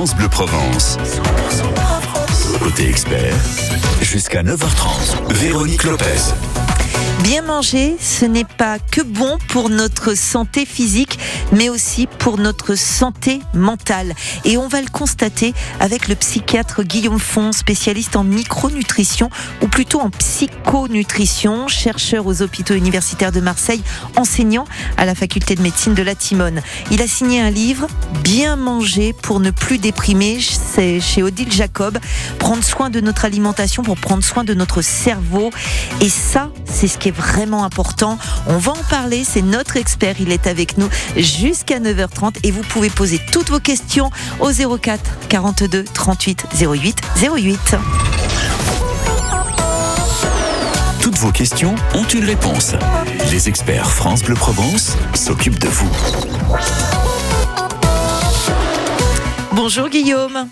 Bleu Provence. Côté expert, jusqu'à 9h30, Véronique Lopez. Bien manger, ce n'est pas que bon pour notre santé physique, mais aussi pour notre santé mentale. Et on va le constater avec le psychiatre Guillaume Font, spécialiste en micronutrition, ou plutôt en psychonutrition, chercheur aux hôpitaux universitaires de Marseille, enseignant à la faculté de médecine de la Timone. Il a signé un livre, Bien manger pour ne plus déprimer, c'est chez Odile Jacob. Prendre soin de notre alimentation pour prendre soin de notre cerveau. Et ça, c'est ce qui est vraiment important. On va en parler, c'est notre expert, il est avec nous jusqu'à 9h30 et vous pouvez poser toutes vos questions au 04 42 38 08 08. Toutes vos questions ont une réponse. Les experts France Bleu Provence s'occupent de vous. Bonjour Guillaume.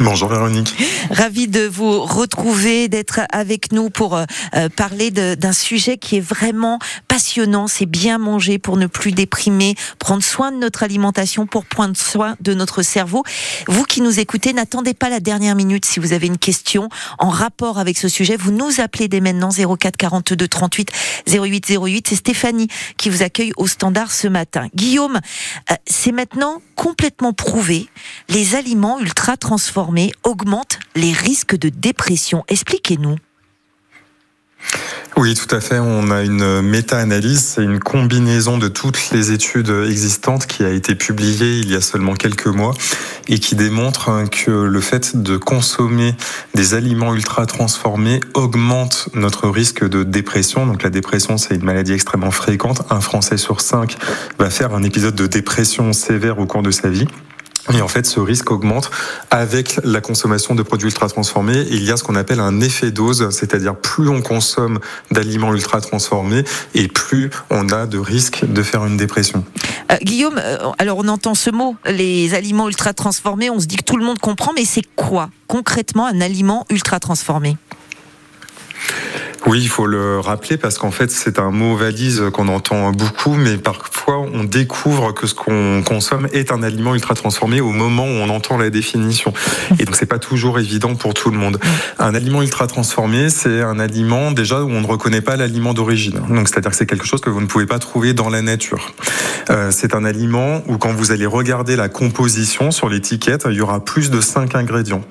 Bonjour Véronique. Ravi de vous retrouver, d'être avec nous pour euh, parler d'un sujet qui est vraiment passionnant. C'est bien manger pour ne plus déprimer, prendre soin de notre alimentation pour prendre soin de notre cerveau. Vous qui nous écoutez, n'attendez pas la dernière minute si vous avez une question en rapport avec ce sujet. Vous nous appelez dès maintenant 04 42 38 08 08. C'est Stéphanie qui vous accueille au standard ce matin. Guillaume, euh, c'est maintenant complètement prouvé. Les aliments ultra transformés augmente les risques de dépression. Expliquez-nous. Oui, tout à fait. On a une méta-analyse, c'est une combinaison de toutes les études existantes qui a été publiée il y a seulement quelques mois et qui démontre que le fait de consommer des aliments ultra transformés augmente notre risque de dépression. Donc la dépression, c'est une maladie extrêmement fréquente. Un Français sur cinq va faire un épisode de dépression sévère au cours de sa vie. Et en fait, ce risque augmente avec la consommation de produits ultra transformés. Il y a ce qu'on appelle un effet dose, c'est-à-dire plus on consomme d'aliments ultra transformés et plus on a de risques de faire une dépression. Euh, Guillaume, euh, alors on entend ce mot, les aliments ultra transformés, on se dit que tout le monde comprend, mais c'est quoi concrètement un aliment ultra transformé? Oui, il faut le rappeler parce qu'en fait, c'est un mot valise qu'on entend beaucoup, mais parfois on découvre que ce qu'on consomme est un aliment ultra transformé au moment où on entend la définition. Et donc, c'est pas toujours évident pour tout le monde. Un aliment ultra transformé, c'est un aliment déjà où on ne reconnaît pas l'aliment d'origine. Donc, c'est-à-dire que c'est quelque chose que vous ne pouvez pas trouver dans la nature. Euh, c'est un aliment où quand vous allez regarder la composition sur l'étiquette, il y aura plus de 5 ingrédients.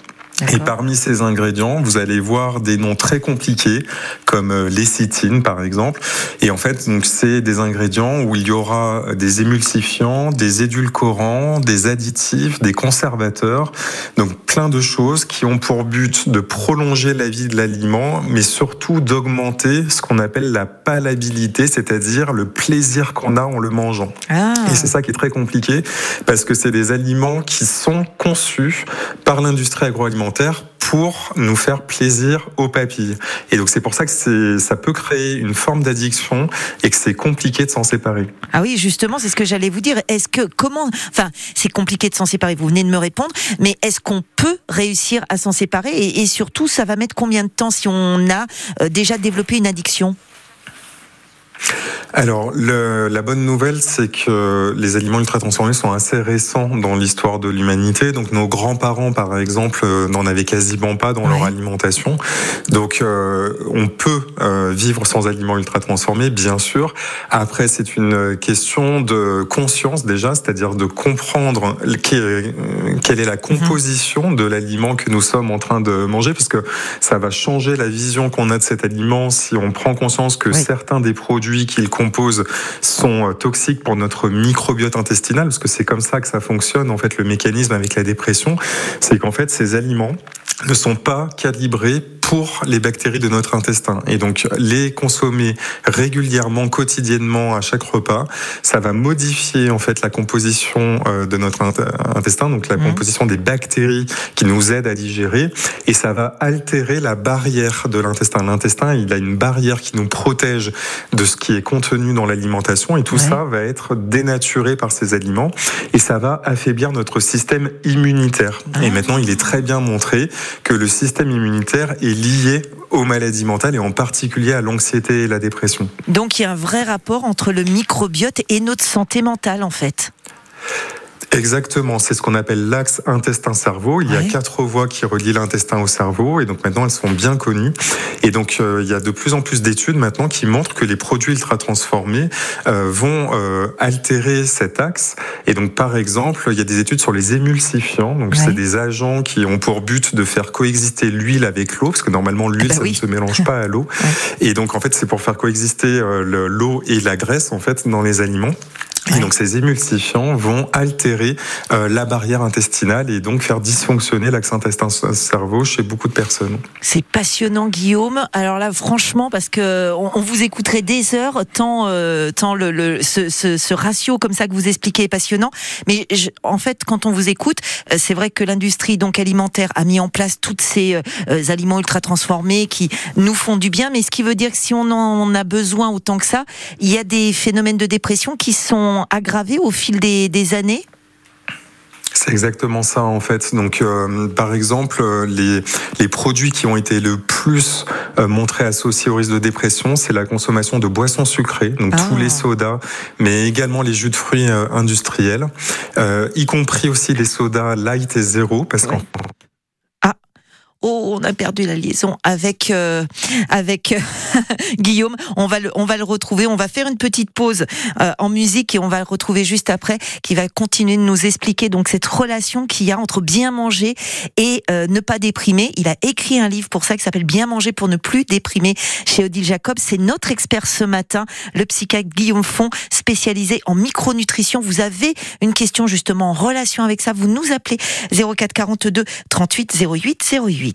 Et parmi ces ingrédients, vous allez voir des noms très compliqués, comme euh, lécithine par exemple. Et en fait, donc c'est des ingrédients où il y aura des émulsifiants, des édulcorants, des additifs, des conservateurs, donc plein de choses qui ont pour but de prolonger la vie de l'aliment, mais surtout d'augmenter ce qu'on appelle la palabilité, c'est-à-dire le plaisir qu'on a en le mangeant. Ah. Et c'est ça qui est très compliqué, parce que c'est des aliments qui sont conçus par l'industrie agroalimentaire pour nous faire plaisir aux papilles. Et donc c'est pour ça que ça peut créer une forme d'addiction et que c'est compliqué de s'en séparer. Ah oui, justement, c'est ce que j'allais vous dire. Est-ce que comment, enfin, c'est compliqué de s'en séparer. Vous venez de me répondre, mais est-ce qu'on peut réussir à s'en séparer? Et, surtout, ça va mettre combien de temps si on a euh, déjà développé une addiction? Alors, le, la bonne nouvelle, c'est que les aliments ultra transformés sont assez récents dans l'histoire de l'humanité. Donc, nos grands-parents, par exemple, euh, n'en avaient quasiment pas dans leur alimentation. Donc, euh, on peut euh, vivre sans aliments ultra transformés, bien sûr. Après, c'est une question de conscience déjà, c'est-à-dire de comprendre quelle est la composition de l'aliment que nous sommes en train de manger, parce que ça va changer la vision qu'on a de cet aliment si on prend conscience que certains des produits qu'il composent sont euh, toxiques pour notre microbiote intestinal, parce que c'est comme ça que ça fonctionne, en fait, le mécanisme avec la dépression, c'est qu'en fait, ces aliments ne sont pas calibrés pour les bactéries de notre intestin. Et donc, les consommer régulièrement, quotidiennement, à chaque repas, ça va modifier en fait la composition euh, de notre intestin, donc la mmh. composition des bactéries qui nous aident à digérer, et ça va altérer la barrière de l'intestin. L'intestin, il a une barrière qui nous protège de ce qui est contenu dans l'alimentation, et tout ça va être dénaturé par ces aliments, et ça va affaiblir notre système immunitaire. Et ah. maintenant, il est très bien montré que le système immunitaire est lié aux maladies mentales et en particulier à l'anxiété et la dépression. Donc il y a un vrai rapport entre le microbiote et notre santé mentale en fait. Exactement, c'est ce qu'on appelle l'axe intestin-cerveau. Il y a quatre voies qui relient l'intestin au cerveau et donc maintenant elles sont bien connues. Et donc euh, il y a de plus en plus d'études maintenant qui montrent que les produits ultra transformés euh, vont euh, altérer cet axe. Et donc par exemple, il y a des études sur les émulsifiants. Donc c'est des agents qui ont pour but de faire coexister l'huile avec l'eau parce que normalement l'huile ah bah ça ne se mélange pas à l'eau. Et donc en fait c'est pour faire coexister l'eau et la graisse en fait dans les aliments. Et donc ces émulsifiants vont altérer euh, la barrière intestinale et donc faire dysfonctionner l'axe intestin-cerveau chez beaucoup de personnes. C'est passionnant Guillaume. Alors là franchement parce que on, vous écouterait des heures tant euh, tant le, le ce, ce, ce, ratio comme ça que vous expliquez est passionnant. Mais en fait quand on vous écoute, euh, c'est vrai que l'industrie donc alimentaire a mis en place toutes ces aliments ultra transformés qui nous font du bien. Mais ce qui veut dire que si on en a besoin autant que ça, il y a des phénomènes de dépression qui sont aggravé au fil des, années c'est exactement ça en fait. Donc, euh, par exemple, euh, les, les produits qui ont été le plus euh, montrés associés au risque de dépression, c'est la consommation de boissons sucrées, donc ah. tous les sodas, mais également les jus de fruits industriels, y compris aussi les sodas light et zéro, parce qu'en Oh, on a perdu la liaison avec euh, avec euh, Guillaume. On va le on va le retrouver. On va faire une petite pause euh, en musique et on va le retrouver juste après, qui va continuer de nous expliquer donc cette relation qu'il y a entre bien manger et ne pas déprimer. Il a écrit un livre pour ça qui s'appelle Bien manger pour ne plus déprimer chez Odile Jacob. C'est notre expert ce matin, le psychiatre Guillaume Font, spécialisé en micronutrition. Vous avez une question justement en relation avec ça, vous nous appelez 04 42 38 08 08.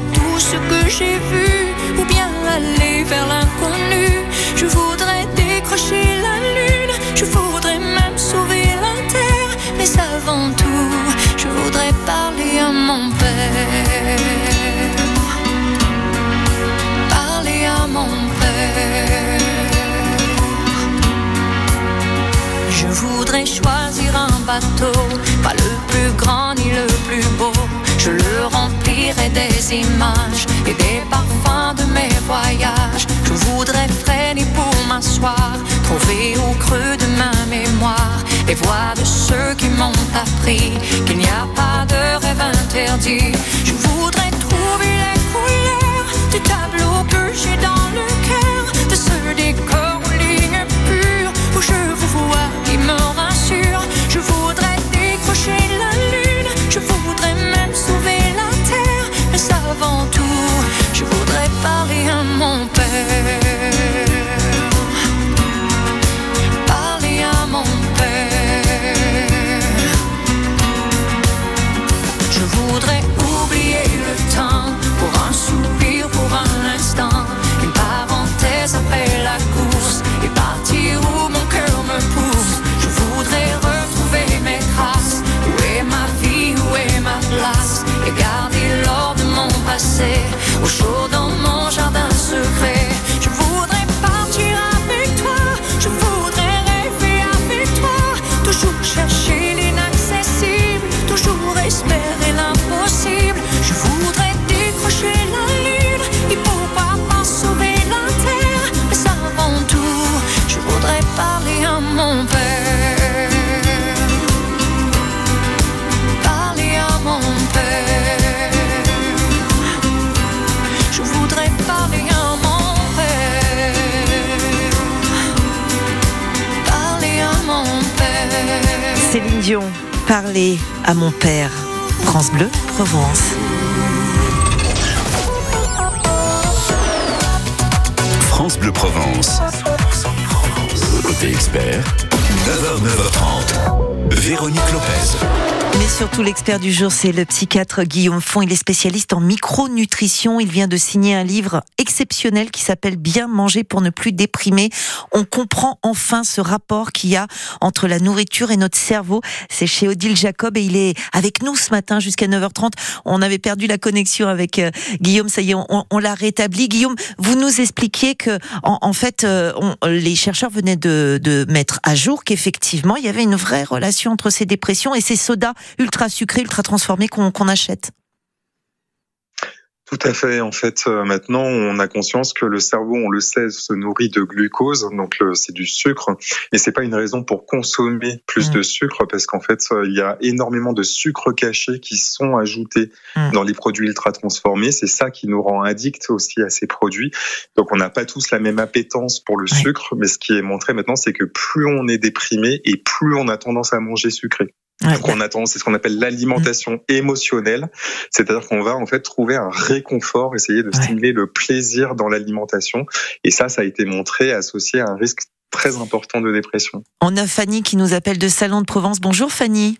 tout ce que j'ai vu ou bien aller vers l'inconnu. Je voudrais décrocher la lune, je voudrais même sauver la terre, mais avant tout, je voudrais parler à mon père. Parler à mon père. Je voudrais choisir un bateau, pas le plus grand ni le plus beau je le remplirai des images et des parfums de mes voyages. Je voudrais freiner pour m'asseoir, trouver au creux de ma mémoire les voix de ceux qui m'ont appris qu'il n'y a pas de rêve interdit. Je voudrais trouver les couleurs du tableau que j'ai dans parler à mon père. France Bleu, Provence. France Bleu Provence. Côté expert, 9h, 9h30. Véronique Lopez. Mais surtout, l'expert du jour, c'est le psychiatre Guillaume Font. Il est spécialiste en micronutrition. Il vient de signer un livre exceptionnel qui s'appelle Bien manger pour ne plus déprimer. On comprend enfin ce rapport qu'il y a entre la nourriture et notre cerveau. C'est chez Odile Jacob et il est avec nous ce matin jusqu'à 9h30. On avait perdu la connexion avec euh, Guillaume. Ça y est, on, l'a rétabli. Guillaume, vous nous expliquiez que, en, fait, euh, les chercheurs venaient de, de mettre à jour qu'effectivement, il y avait une vraie relation entre ces dépressions et ces sodas ultra sucré, ultra transformé qu'on achète. Tout à fait. En fait, euh, maintenant, on a conscience que le cerveau, on le sait, se nourrit de glucose, donc c'est du sucre, et c'est pas une raison pour consommer plus de mm. sucre, parce qu'en fait, euh, il y a énormément de sucre caché qui sont ajoutés mm. dans les produits ultra transformés. C'est ça qui nous rend addicts aussi à ces produits. Donc, on n'a pas tous la même appétence pour le sucre, mais ce qui est montré maintenant, c'est que plus on est déprimé et plus on a tendance à manger sucré. Donc on attend, c'est ce qu'on appelle l'alimentation émotionnelle, c'est-à-dire qu'on va en fait trouver un réconfort, essayer de stimuler le plaisir dans l'alimentation, et ça, ça a été montré associé à un risque très important de dépression. On a Fanny qui nous appelle de Salon de Provence. Bonjour Fanny.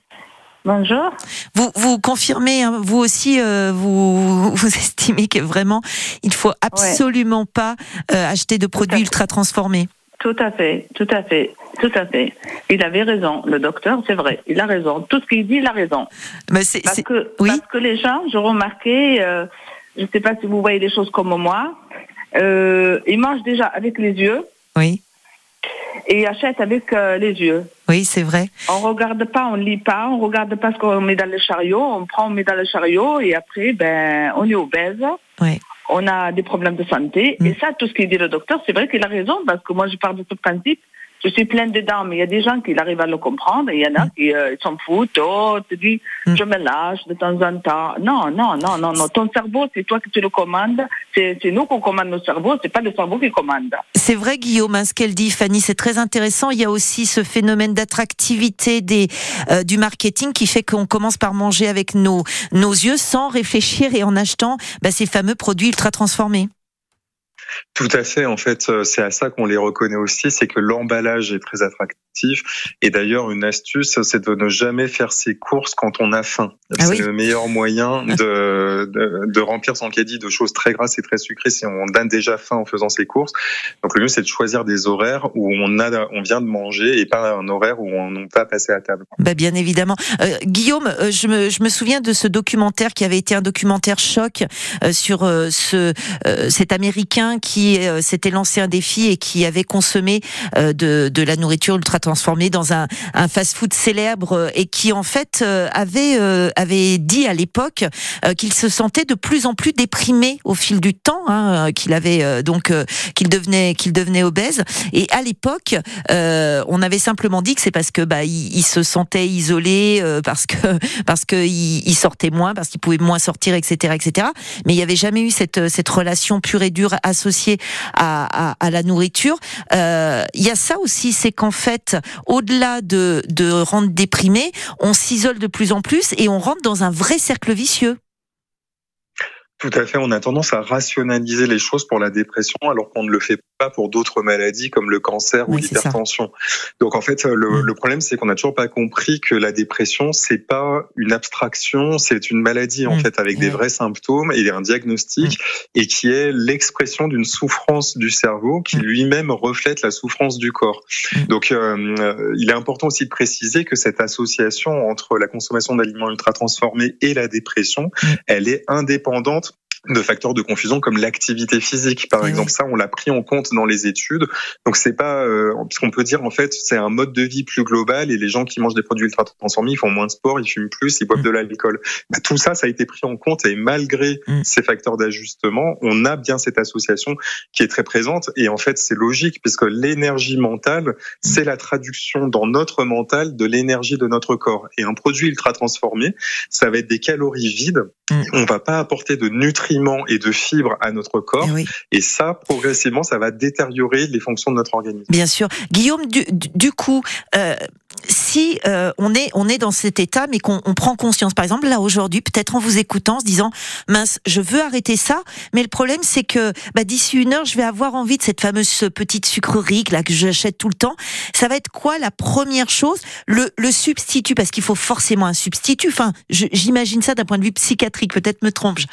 Bonjour. Vous, vous confirmez, hein, vous aussi, euh, vous, vous estimez que vraiment, il faut absolument pas euh, acheter de produits ultra transformés. Tout à fait, tout à fait, tout à fait. Il avait raison, le docteur, c'est vrai, il a raison. Tout ce qu'il dit, il a raison. Mais parce, que, parce que les gens, j'ai remarqué, euh, je ne sais pas si vous voyez les choses comme moi, euh, ils mangent déjà avec les yeux. Oui. Et ils achètent avec euh, les yeux. Oui, c'est vrai. On regarde pas, on lit pas, on regarde pas ce qu'on met dans le chariot, on prend, on met dans le chariot et après, ben, on est obèse. Oui on a des problèmes de santé. Et mm. ça, tout ce qu'il dit le docteur, c'est vrai qu'il a raison, parce que moi, je parle de ce principe je suis pleine dedans, mais il y a des gens qui arrivent à le comprendre et il y en a qui euh, s'en foutent. Oh, tu dis, mm. je me lâche de temps en temps. Non, non, non, non, non. Ton cerveau, c'est toi qui te le commandes. C'est nous qu'on commande nos cerveaux, c'est pas le cerveau qui commande. C'est vrai, Guillaume, hein, ce qu'elle dit, Fanny, c'est très intéressant. Il y a aussi ce phénomène d'attractivité des euh, du marketing qui fait qu'on commence par manger avec nos nos yeux sans réfléchir et en achetant bah, ces fameux produits ultra transformés. Tout à fait. En fait, euh, c'est à ça qu'on les reconnaît aussi, c'est que l'emballage est très attractif. Et d'ailleurs, une astuce, c'est de ne jamais faire ses courses quand on a faim. Ah c'est le meilleur moyen de, de, remplir son caddie de choses très grasses et très sucrées si on a déjà faim en faisant ses courses. Donc le mieux, c'est de choisir des horaires où on a, on vient de manger et pas un horaire où on n'a pas passé à table. Bah bien évidemment. Euh, Guillaume, euh, je me, je me souviens de ce documentaire qui avait été un documentaire choc sur ce cet Américain qui euh, s'était lancé un défi et qui avait consommé euh, de, de, la nourriture ultra transformée dans un, un fast-food célèbre euh, et qui en fait avait avait dit à l'époque qu'il se sentait de plus en plus déprimé au fil du temps, hein, qu'il avait donc qu'il devenait qu'il devenait obèse. Et à l'époque, on avait simplement dit que c'est parce que bah il, se sentait isolé, parce que parce que il, sortait moins, parce qu'il pouvait moins sortir, etc., etc. Mais il n'y avait jamais eu cette cette relation pure et dure associée à, la nourriture. Euh, il y a ça aussi, c'est qu'en fait, au-delà de, de rendre déprimé, on s'isole de plus en plus et on rentre dans un vrai cercle vicieux. Tout à fait. On a tendance à rationaliser les choses pour la dépression alors qu'on ne le fait pas pour d'autres maladies comme le cancer ou l'hypertension. Donc en fait, le, mm. le problème, c'est qu'on n'a toujours pas compris que la dépression, c'est pas une abstraction, c'est une maladie en mm. fait avec des vrais symptômes et un diagnostic mm. et qui est l'expression d'une souffrance du cerveau qui lui-même reflète la souffrance du corps. Donc euh, euh, il est important aussi de préciser que cette association entre la consommation d'aliments ultra transformés et la dépression, elle est indépendante de facteurs de confusion comme l'activité physique par exemple. ça on l'a pris en compte dans les études. Donc c'est pas euh, parce qu'on peut dire en fait c'est un mode de vie plus global et les gens qui mangent des produits ultra transformés ils font moins de sport ils fument plus ils boivent mm. de l'alcool. Bah, tout ça ça a été pris en compte et malgré mm. ces facteurs d'ajustement on a bien cette association qui est très présente et en fait c'est logique puisque l'énergie mentale mm. c'est la traduction dans notre mental de l'énergie de notre corps. Et un produit ultra transformé ça va être des calories vides. On va pas apporter de nutriments et de fibres à notre corps. Eh et, ça, progressivement, ça va détériorer les fonctions de notre organisme. Bien sûr. Guillaume, du, coup, euh, si si euh, on est on est dans cet état, mais qu'on prend conscience. Par exemple, là aujourd'hui, peut-être en vous écoutant, en se disant mince, je veux arrêter ça, mais le problème c'est que bah, d'ici une heure, je vais avoir envie de cette fameuse petite sucrerie là que j'achète tout le temps. Ça va être quoi la première chose? Le, le substitut, parce qu'il faut forcément un substitut. Enfin, j'imagine ça d'un point de vue psychiatrique. Peut-être me trompe-je.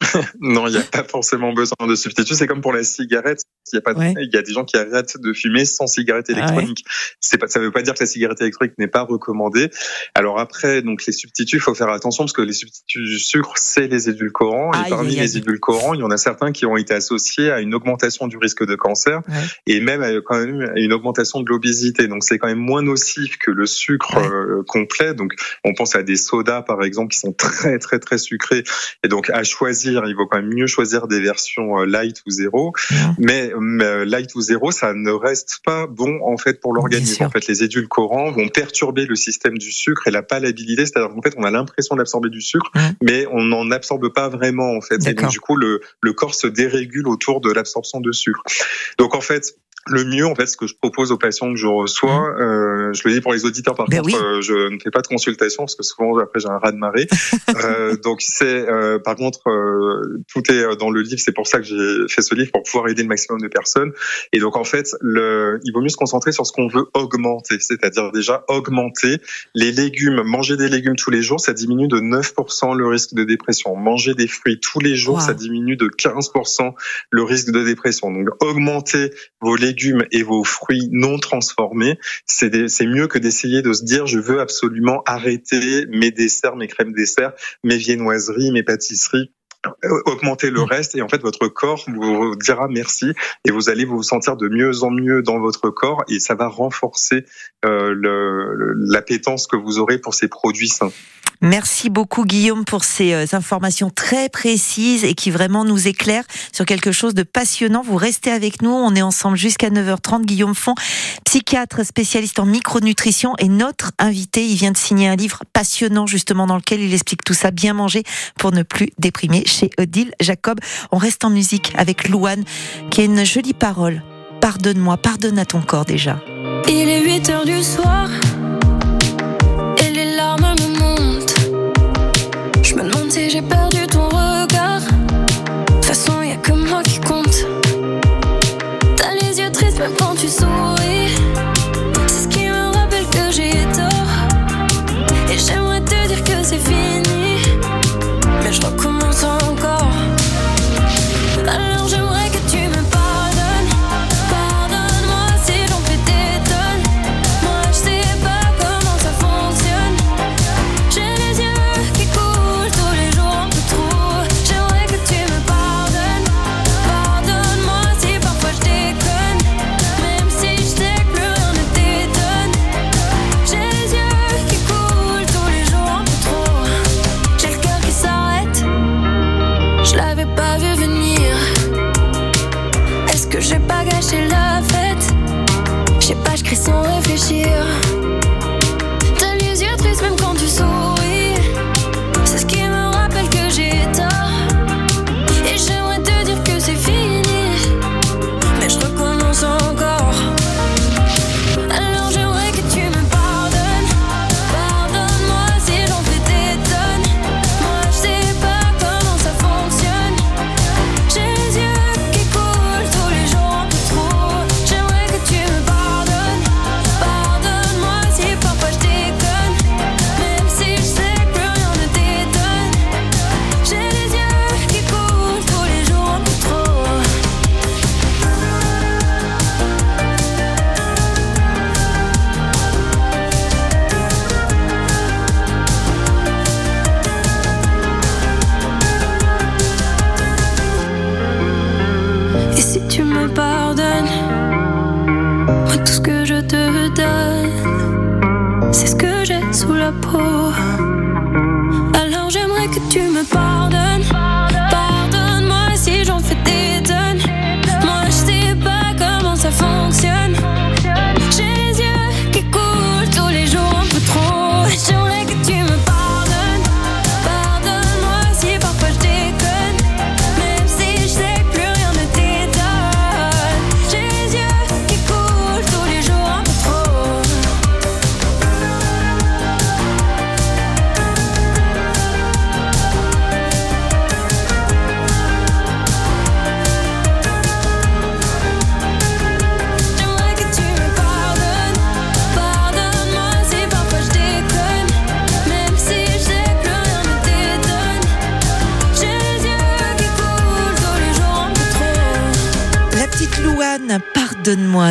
non, il n'y a pas forcément besoin de substitut. C'est comme pour la cigarette. Il y a pas, il y a des gens qui arrêtent de fumer sans cigarette ah électronique. C'est pas, ça ne veut pas dire que la cigarette électronique n'est pas recommandée. Alors après, donc les substituts, il faut faire attention parce que les substituts du sucre, c'est les édulcorants. et parmi les édulcorants, il y en a certains qui ont été associés à une augmentation du risque de cancer et même à, quand même à une augmentation de l'obésité. Donc c'est quand même moins nocif que le sucre euh, complet. Donc on pense à des sodas par exemple qui sont très très très sucrés. Et donc à choisir il vaut quand même mieux choisir des versions euh, light ou zéro. Mais, euh, light ou zéro, ça ne reste pas bon en fait pour l'organisme. En fait, les édulcorants vont perturber le système du sucre et la palabilité, c'est-à-dire qu'en fait, on a l'impression d'absorber du sucre, mais on n'en absorbe pas vraiment en fait. Et donc du coup, le, le corps se dérégule autour de l'absorption de sucre. Donc en fait, le mieux, en fait, ce que je propose aux patients que je reçois, mmh. euh, je le dis pour les auditeurs, par ben contre, euh, je ne fais pas de consultation parce que souvent après j'ai un ras de marée. euh, donc c'est, euh, par contre, euh, tout est dans le livre. C'est pour ça que j'ai fait ce livre pour pouvoir aider le maximum de personnes. Et donc en fait, le, il vaut mieux se concentrer sur ce qu'on veut augmenter, c'est-à-dire déjà augmenter les légumes. Manger des légumes tous les jours, ça diminue de 9% le risque de dépression. Manger des fruits tous les jours, ça diminue de 15% le risque de dépression. Donc augmenter vos légumes légumes et vos fruits non transformés, c'est mieux que d'essayer de se dire je veux absolument arrêter mes desserts, mes crèmes desserts, mes viennoiseries, mes pâtisseries augmenter le reste et en fait votre corps vous dira merci et vous allez vous sentir de mieux en mieux dans votre corps et ça va renforcer euh, l'appétence que vous aurez pour ces produits sains. Merci beaucoup Guillaume pour ces euh, informations très précises et qui vraiment nous éclairent sur quelque chose de passionnant. Vous restez avec nous, on est ensemble jusqu'à 9h30. Guillaume Font, psychiatre spécialiste en micronutrition et notre invité, il vient de signer un livre passionnant justement dans lequel il explique tout ça, bien manger pour ne plus déprimer chez Odile Jacob. On reste en musique avec Louane qui a une jolie parole. Pardonne-moi, pardonne à ton corps déjà. Il est 8 h du soir.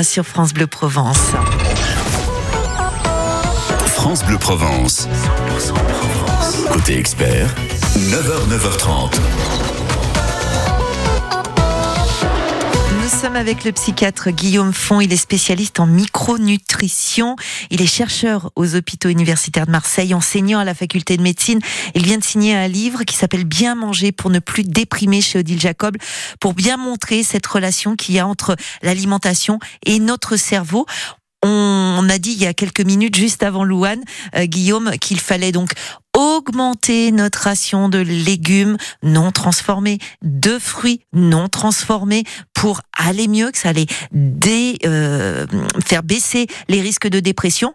Sur France Bleu Provence. France Bleu Provence. Côté expert, 9h, 9h30. Sommes avec le psychiatre Guillaume Font. Il est spécialiste en micronutrition. Il est chercheur aux hôpitaux universitaires de Marseille, enseignant à la faculté de médecine. Il vient de signer un livre qui s'appelle Bien manger pour ne plus déprimer chez Odile Jacob, pour bien montrer cette relation qu'il y a entre l'alimentation et notre cerveau. On a dit il y a quelques minutes, juste avant Louane, euh, Guillaume, qu'il fallait donc augmenter notre ration de légumes non transformés, de fruits non transformés pour aller mieux, que ça allait dé, euh, faire baisser les risques de dépression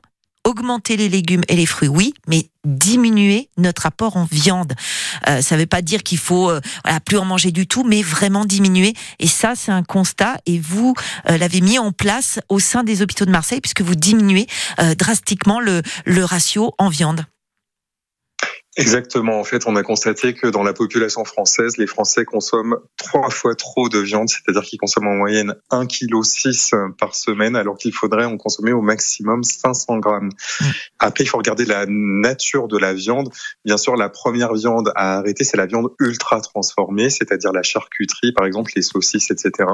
augmenter les légumes et les fruits, oui, mais diminuer notre apport en viande. Euh, ça ne veut pas dire qu'il faut euh, plus en manger du tout, mais vraiment diminuer. Et ça, c'est un constat. Et vous euh, l'avez mis en place au sein des hôpitaux de Marseille, puisque vous diminuez euh, drastiquement le ratio en viande. Exactement. En fait, on a constaté que dans la population française, les Français consomment trois fois trop de viande, c'est-à-dire qu'ils consomment en moyenne 1,6 kg par semaine, alors qu'il faudrait en consommer au maximum 500 grammes. Après, il faut regarder la nature de la viande. Bien sûr, la première viande à arrêter, c'est la viande ultra transformée, c'est-à-dire la charcuterie, par exemple, les saucisses, etc.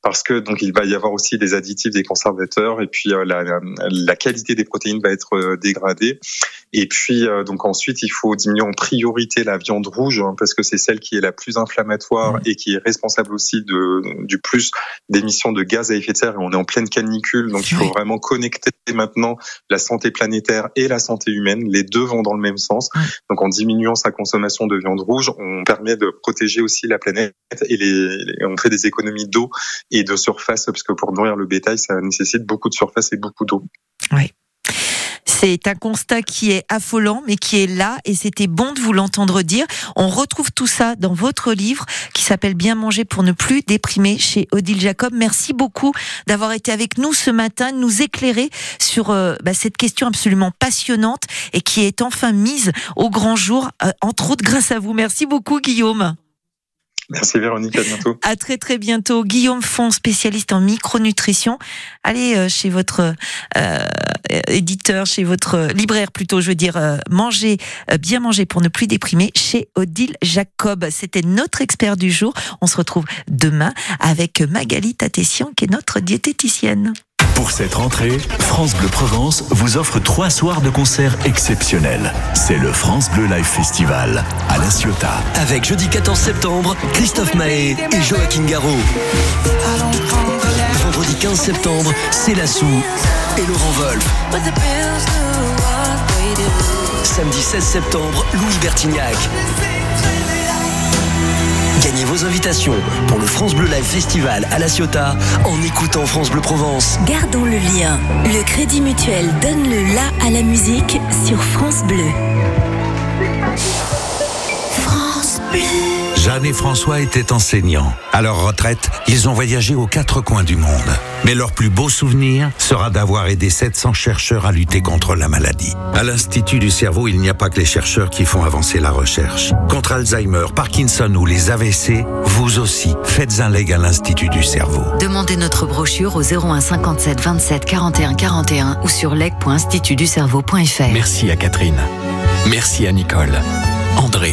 Parce que donc il va y avoir aussi des additifs, des conservateurs, et puis euh, la, la, la qualité des protéines va être euh, dégradée. Et puis euh, donc ensuite, il faut diminuer en priorité la viande rouge hein, parce que c'est celle qui est la plus inflammatoire et qui est responsable aussi de du plus d'émissions de gaz à effet de serre. Et on est en pleine canicule, donc il faut vraiment connecter maintenant la santé planétaire et la santé humaine. Les deux vont dans le même sens. Donc en diminuant sa consommation de viande rouge, on permet de protéger aussi la planète et les, les- on fait des économies d'eau et de surface parce que pour nourrir le bétail, ça nécessite beaucoup de surface et beaucoup d'eau. C'est un constat qui est affolant, mais qui est là, et c'était bon de vous l'entendre dire. On retrouve tout ça dans votre livre qui s'appelle Bien manger pour ne plus déprimer chez Odile Jacob. Merci beaucoup d'avoir été avec nous ce matin, de nous éclairer sur euh, bah, cette question absolument passionnante et qui est enfin mise au grand jour, euh, entre autres grâce à vous. Merci beaucoup, Guillaume. Merci Véronique, à bientôt. À très très bientôt. Guillaume Font, spécialiste en micronutrition. Allez euh, chez votre euh, éditeur, chez votre libraire plutôt, je veux dire, euh, manger, euh, bien manger pour ne plus déprimer chez Odile Jacob. C'était notre expert du jour. On se retrouve demain avec Magali Tatessian qui est notre diététicienne. Pour cette rentrée, France Bleu Provence vous offre trois soirs de concert exceptionnels. C'est le France Bleu Live Festival à La Ciotat. Avec jeudi 14 septembre, Christophe Mahé et Joaquin Garraud. Vendredi 15 septembre, Célassou et Laurent Wolf. Samedi 16 septembre, Louis Bertignac. Invitations pour le France Bleu Live Festival à La Ciotat en écoutant France Bleu Provence. Gardons le lien. Le Crédit Mutuel donne le la à la musique sur France Bleu. France Bleu. Jeanne et François étaient enseignants. À leur retraite, ils ont voyagé aux quatre coins du monde. Mais leur plus beau souvenir sera d'avoir aidé 700 chercheurs à lutter contre la maladie. À l'Institut du cerveau, il n'y a pas que les chercheurs qui font avancer la recherche. Contre Alzheimer, Parkinson ou les AVC, vous aussi, faites un leg à l'Institut du cerveau. Demandez notre brochure au 01 57 27 41 41 ou sur leg.institutducerveau.fr. Merci à Catherine. Merci à Nicole, André,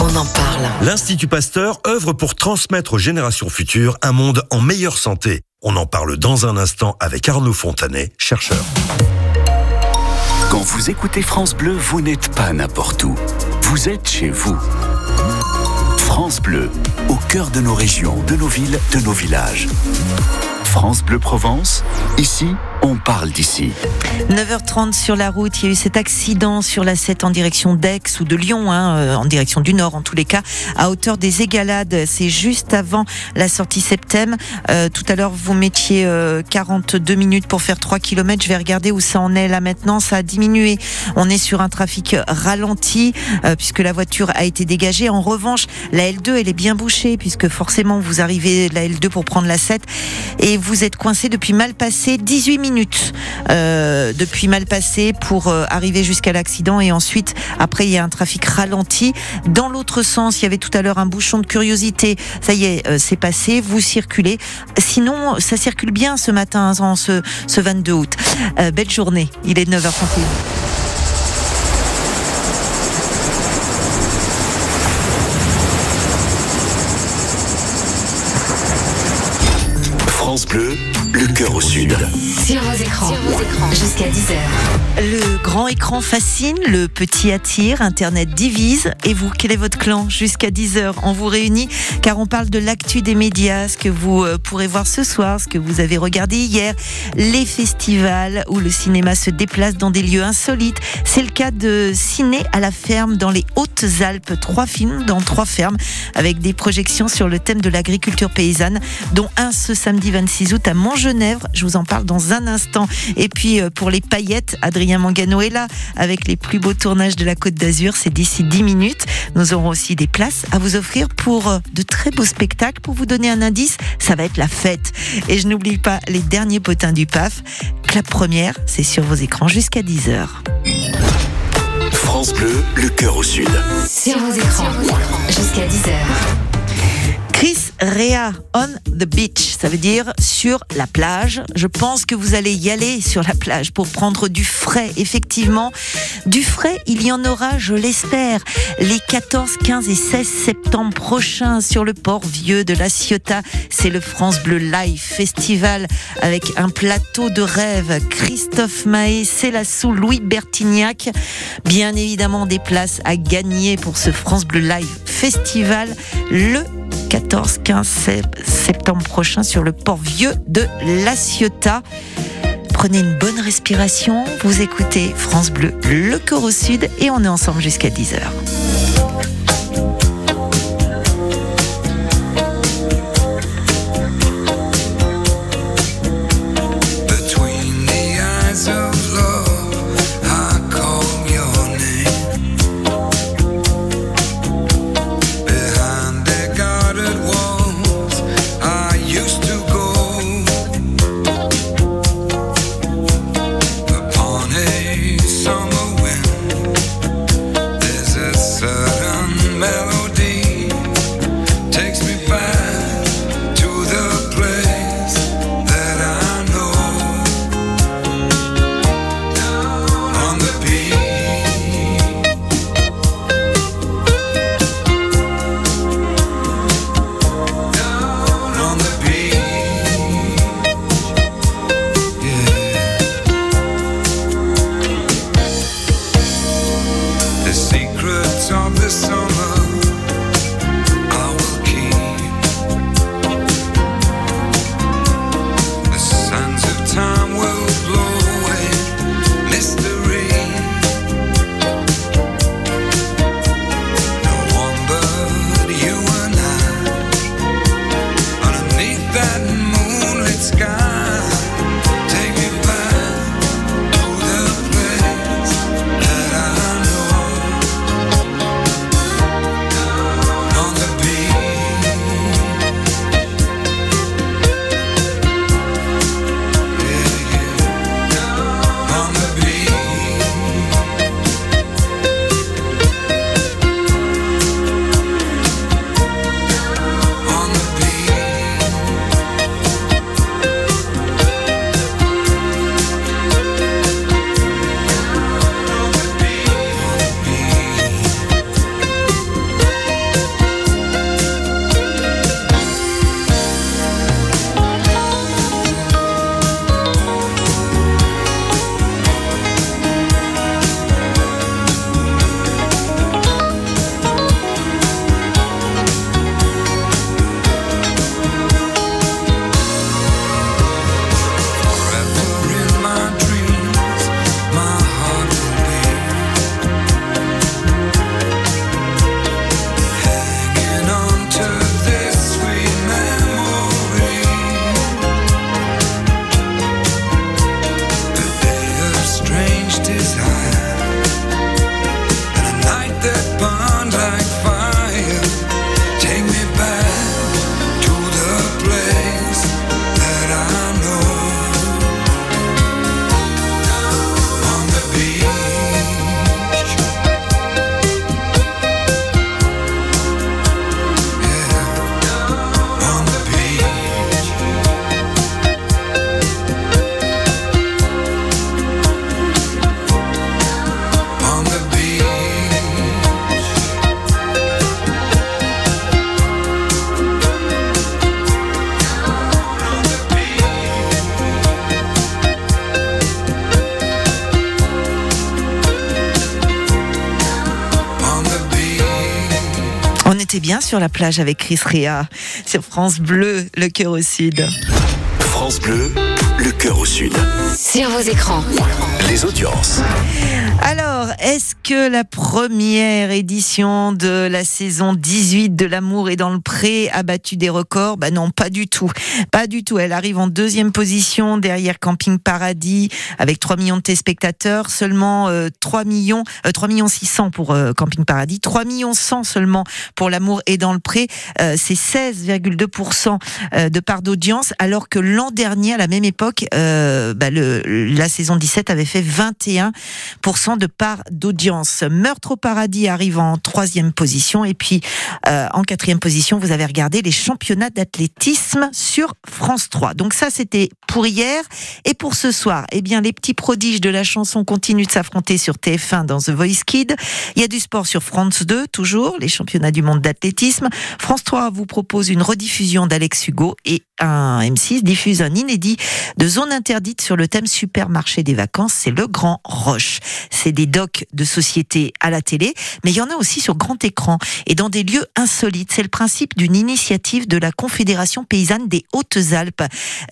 On en parle. L'Institut Pasteur œuvre pour transmettre aux générations futures un monde en meilleure santé. On en parle dans un instant avec Arnaud Fontanet, chercheur. Quand vous écoutez France Bleu, vous n'êtes pas n'importe où. Vous êtes chez vous. France Bleu, au cœur de nos régions, de nos villes, de nos villages. France Bleu Provence, ici, on parle d'ici. 9h30 sur la route, il y a eu cet accident sur la 7 en direction d'Aix ou de Lyon, hein, euh, en direction du nord en tous les cas, à hauteur des Égalades. C'est juste avant la sortie septembre. Euh, tout à l'heure, vous mettiez 42 euh, minutes pour faire 3 km. Je vais regarder où ça en est là maintenant. Ça a diminué. On est sur un trafic ralenti puisque la voiture a été dégagée. En revanche, la L2, elle est bien bouchée puisque forcément vous arrivez la L2 pour prendre la 7 et vous êtes coincé depuis mal passé 18 minutes euh, depuis Malpassé pour euh, arriver jusqu'à l'accident et ensuite après il y a un trafic ralenti. Dans l'autre sens, il y avait tout à l'heure un bouchon de curiosité. Ça y est, euh, c'est passé. Vous circulez. Sinon, ça circule bien ce matin, ce, ce 22 août. belle journée. Il est 9h31. France Bleu, le cœur au sud. Sur vos écrans, jusqu'à 10h. Le grand écran fascine, le petit attire, Internet divise. Et vous, quel est votre clan? Jusqu'à 10h, on vous réunit car on parle de l'actu des médias, ce que vous euh, pourrez voir ce soir, ce que vous avez regardé hier, les festivals où le cinéma se déplace dans des lieux insolites. C'est le cas de Ciné à la ferme dans les Hautes-Alpes. Trois films dans trois fermes avec des projections sur le thème de l'agriculture paysanne, dont un ce samedi 26 août à Je vous en parle dans un instant. Et puis euh, pour les paillettes, Adrien Mangano est là avec les plus beaux tournages de la Côte d'Azur. C'est d'ici 10 minutes. Nous aurons aussi des places à vous offrir pour euh, de très beaux spectacles. Pour vous donner un indice, ça va être la fête. Et je n'oublie pas les derniers potins du PAF. Clap première, c'est sur vos écrans jusqu'à 10h. France Bleu, le cœur au sud. Sur vos écrans, jusqu'à 10h. Chris Rea on the beach, ça veut dire sur la plage. Je pense que vous allez y aller sur la plage pour prendre du frais. Effectivement, du frais, il y en aura, je l'espère, les 14, 15 et 16 septembre prochains sur le port vieux de la Ciotat. C'est le France Bleu Live Festival avec un plateau de rêve. Christophe Mahé, Célassou, Louis Bertignac. Bien évidemment, des places à gagner pour ce France Bleu Live Festival. Le 14-15 septembre prochain sur le port vieux de La Ciotat. Prenez une bonne respiration, vous écoutez France Bleu, le au sud et on est ensemble jusqu'à 10h. Montez bien sur la plage avec Chris Rea sur France Bleu, le cœur au sud. France Bleu, le cœur au sud. Sur vos écrans. Les audiences. Alors, est-ce que la première édition de la saison 18 de L'amour est dans le pré a battu des records? Ben non, pas du tout. Pas du tout. Elle arrive en deuxième position derrière Camping Paradis avec 3 millions de téléspectateurs, seulement euh, 3 millions, euh, 3 millions 600 pour euh, Camping Paradis, 3 millions 100 seulement pour L'amour est dans le pré. Euh, C'est 16,2% euh, de part d'audience, alors que l'an dernier, à la même époque, euh, bah, la saison 17 avait fait 21% de part d'audience. Meurtre au paradis arrive en troisième position et puis euh, en quatrième position, vous avez regardé les championnats d'athlétisme sur France 3. Donc ça, c'était pour hier et pour ce soir. Eh bien, les petits prodiges de la chanson continuent de s'affronter sur TF1 dans The Voice Kid. Il y a du sport sur France 2, toujours les championnats du monde d'athlétisme. France 3 vous propose une rediffusion d'Alex Hugo et un M6 diffuse un inédit de zone interdite sur le thème supermarché des vacances. C'est le Grand Roche. C'est des docs de société à la télé, mais il y en a aussi sur grand écran et dans des lieux insolites. C'est le principe d'une initiative de la Confédération paysanne des Hautes-Alpes,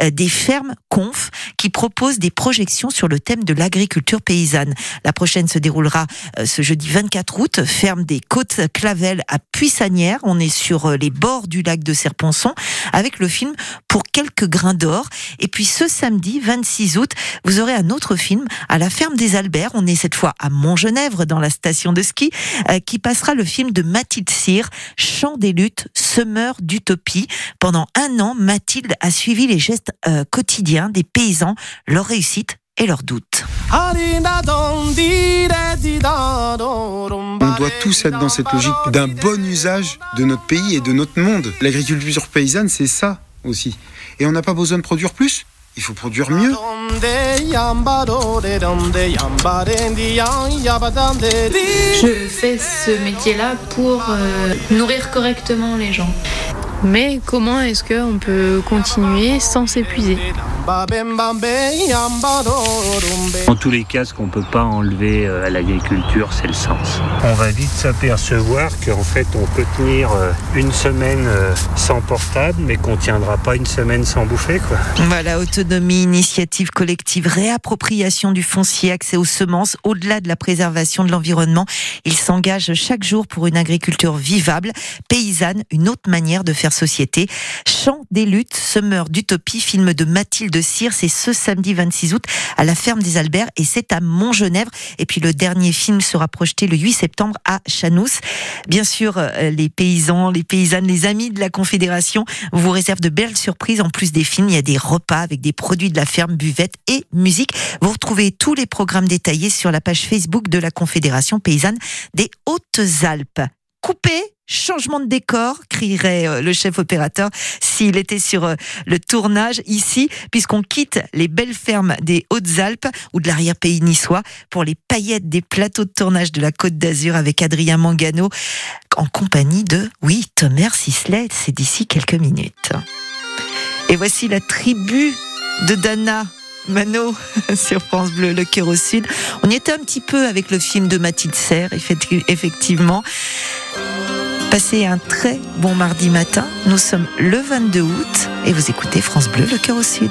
euh, des fermes conf qui proposent des projections sur le thème de l'agriculture paysanne. La prochaine se déroulera euh, ce jeudi 24 août, ferme des Côtes Clavel à Puissanière. On est sur euh, les bords du lac de Serponçon avec le film Pour quelques grains d'or. Et puis ce samedi 26 août, vous aurez un autre film à la ferme des Alberts. On est cette fois à Montgenèvre dans la station de ski euh, qui passera le film de Mathilde Cyr, Chant des luttes, semeur d'utopie. Pendant un an, Mathilde a suivi les gestes euh, quotidiens des paysans, leur réussite et leurs doutes. On doit tous être dans cette logique d'un bon usage de notre pays et de notre monde. L'agriculture paysanne, c'est ça aussi. Et on n'a pas besoin de produire plus, il faut produire mieux. Je fais ce métier-là pour euh, nourrir correctement les gens. Mais comment est-ce qu'on peut continuer sans s'épuiser En tous les cas, ce qu'on ne peut pas enlever euh, à l'agriculture, c'est le sens. On va vite s'apercevoir qu'en fait, on peut tenir euh, une semaine euh, sans portable, mais qu'on ne tiendra pas une semaine sans bouffer. Quoi. Voilà, autonomie, initiative collective, réappropriation du foncier, accès aux semences, au-delà de la préservation de l'environnement. Il s'engage chaque jour pour une agriculture vivable, paysanne, une autre manière de faire société. Chant des luttes, semeur d'utopie, film de Mathilde Cyr, c'est ce samedi 26 août à la ferme des Alberts et c'est à Montgenèvre. Et puis le dernier film sera projeté le 8 septembre à Chanous. Bien sûr, euh, les paysans, les paysannes, les amis de la Confédération vous réservent de belles surprises. En plus des films, il y a des repas avec des produits de la ferme, buvette et musique. Vous retrouvez tous les programmes détaillés sur la page Facebook de la Confédération paysanne des Hautes-Alpes. Coupé changement de décor, crierait euh, le chef opérateur s'il était sur euh, le tournage ici, puisqu'on quitte les belles fermes des Hautes-Alpes ou de l'arrière-pays niçois pour les paillettes des plateaux de tournage de la Côte d'Azur avec Adrien Mangano en compagnie de, oui, Tomer Sisley, c'est d'ici quelques minutes. Et voici la tribu de Dana. Mano sur France Bleu, le cœur au sud. On y était un petit peu avec le film de Mathilde Serre, effectivement. Passez un très bon mardi matin. Nous sommes le 22 août et vous écoutez France Bleu, le cœur au sud.